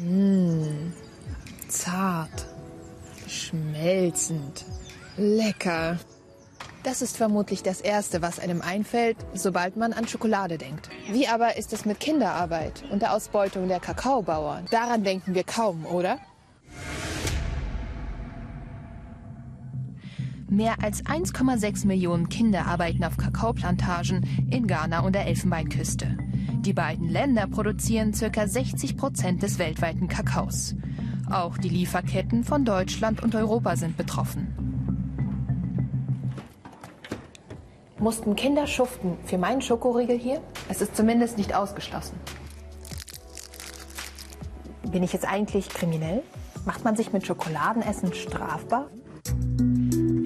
Mmh, zart, schmelzend, lecker. Das ist vermutlich das Erste, was einem einfällt, sobald man an Schokolade denkt. Wie aber ist es mit Kinderarbeit und der Ausbeutung der Kakaobauern? Daran denken wir kaum, oder? Mehr als 1,6 Millionen Kinder arbeiten auf Kakaoplantagen in Ghana und der Elfenbeinküste. Die beiden Länder produzieren ca. 60 Prozent des weltweiten Kakaos. Auch die Lieferketten von Deutschland und Europa sind betroffen. Mussten Kinder schuften für meinen Schokoriegel hier? Es ist zumindest nicht ausgeschlossen. Bin ich jetzt eigentlich kriminell? Macht man sich mit Schokoladenessen strafbar?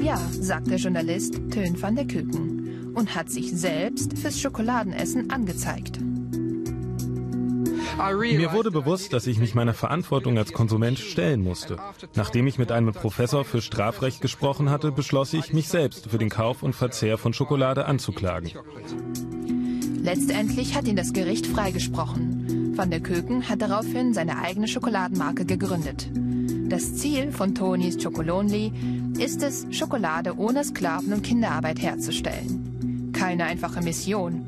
Ja, sagt der Journalist Tön van der Küken und hat sich selbst fürs Schokoladenessen angezeigt. Mir wurde bewusst, dass ich mich meiner Verantwortung als Konsument stellen musste. Nachdem ich mit einem Professor für Strafrecht gesprochen hatte, beschloss ich, mich selbst für den Kauf und Verzehr von Schokolade anzuklagen. Letztendlich hat ihn das Gericht freigesprochen. Van der Köken hat daraufhin seine eigene Schokoladenmarke gegründet. Das Ziel von Tonys Chocolonely ist es, Schokolade ohne Sklaven- und Kinderarbeit herzustellen. Keine einfache Mission.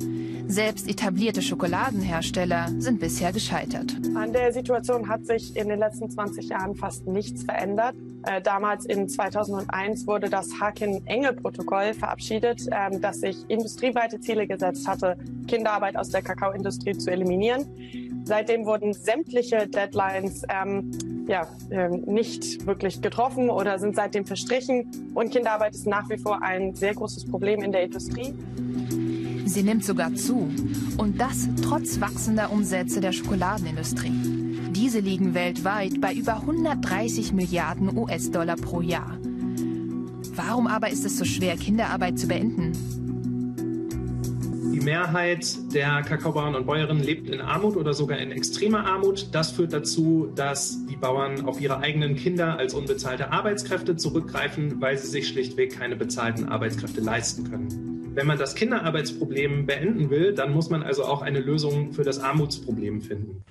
Selbst etablierte Schokoladenhersteller sind bisher gescheitert. An der Situation hat sich in den letzten 20 Jahren fast nichts verändert. Äh, damals in 2001 wurde das Haken-Engel-Protokoll verabschiedet, äh, das sich industrieweite Ziele gesetzt hatte, Kinderarbeit aus der Kakaoindustrie zu eliminieren. Seitdem wurden sämtliche Deadlines ähm, ja, äh, nicht wirklich getroffen oder sind seitdem verstrichen. Und Kinderarbeit ist nach wie vor ein sehr großes Problem in der Industrie. Sie nimmt sogar zu. Und das trotz wachsender Umsätze der Schokoladenindustrie. Diese liegen weltweit bei über 130 Milliarden US-Dollar pro Jahr. Warum aber ist es so schwer, Kinderarbeit zu beenden? Die Mehrheit der Kakaobauern und Bäuerinnen lebt in Armut oder sogar in extremer Armut. Das führt dazu, dass die Bauern auf ihre eigenen Kinder als unbezahlte Arbeitskräfte zurückgreifen, weil sie sich schlichtweg keine bezahlten Arbeitskräfte leisten können. Wenn man das Kinderarbeitsproblem beenden will, dann muss man also auch eine Lösung für das Armutsproblem finden.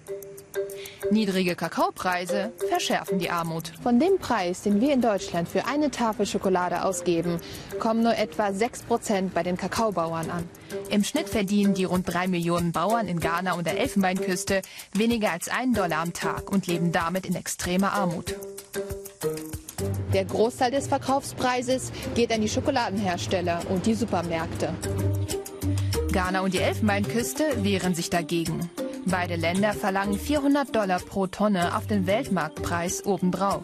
Niedrige Kakaopreise verschärfen die Armut. Von dem Preis, den wir in Deutschland für eine Tafel Schokolade ausgeben, kommen nur etwa 6 Prozent bei den Kakaobauern an. Im Schnitt verdienen die rund drei Millionen Bauern in Ghana und der Elfenbeinküste weniger als einen Dollar am Tag und leben damit in extremer Armut. Der Großteil des Verkaufspreises geht an die Schokoladenhersteller und die Supermärkte. Ghana und die Elfenbeinküste wehren sich dagegen. Beide Länder verlangen 400 Dollar pro Tonne auf den Weltmarktpreis obendrauf.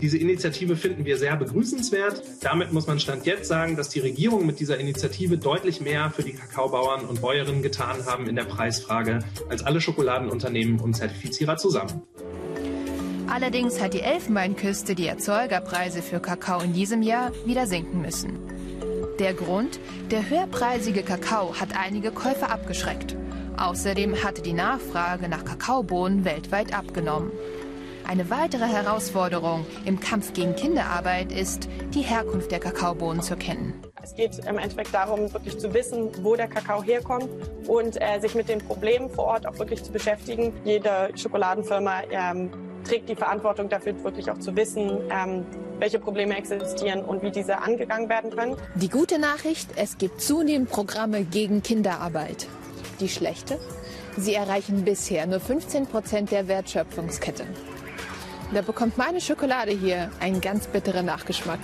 Diese Initiative finden wir sehr begrüßenswert. Damit muss man Stand jetzt sagen, dass die Regierung mit dieser Initiative deutlich mehr für die Kakaobauern und Bäuerinnen getan haben in der Preisfrage als alle Schokoladenunternehmen und Zertifizierer zusammen. Allerdings hat die Elfenbeinküste die Erzeugerpreise für Kakao in diesem Jahr wieder sinken müssen. Der Grund? Der höherpreisige Kakao hat einige Käufer abgeschreckt. Außerdem hatte die Nachfrage nach Kakaobohnen weltweit abgenommen. Eine weitere Herausforderung im Kampf gegen Kinderarbeit ist, die Herkunft der Kakaobohnen zu kennen. Es geht im Endeffekt darum, wirklich zu wissen, wo der Kakao herkommt und äh, sich mit den Problemen vor Ort auch wirklich zu beschäftigen. Jede Schokoladenfirma ähm, trägt die Verantwortung dafür, wirklich auch zu wissen, ähm, welche Probleme existieren und wie diese angegangen werden können. Die gute Nachricht, es gibt zunehmend Programme gegen Kinderarbeit. Die schlechte, sie erreichen bisher nur 15 Prozent der Wertschöpfungskette. Da bekommt meine Schokolade hier einen ganz bitteren Nachgeschmack.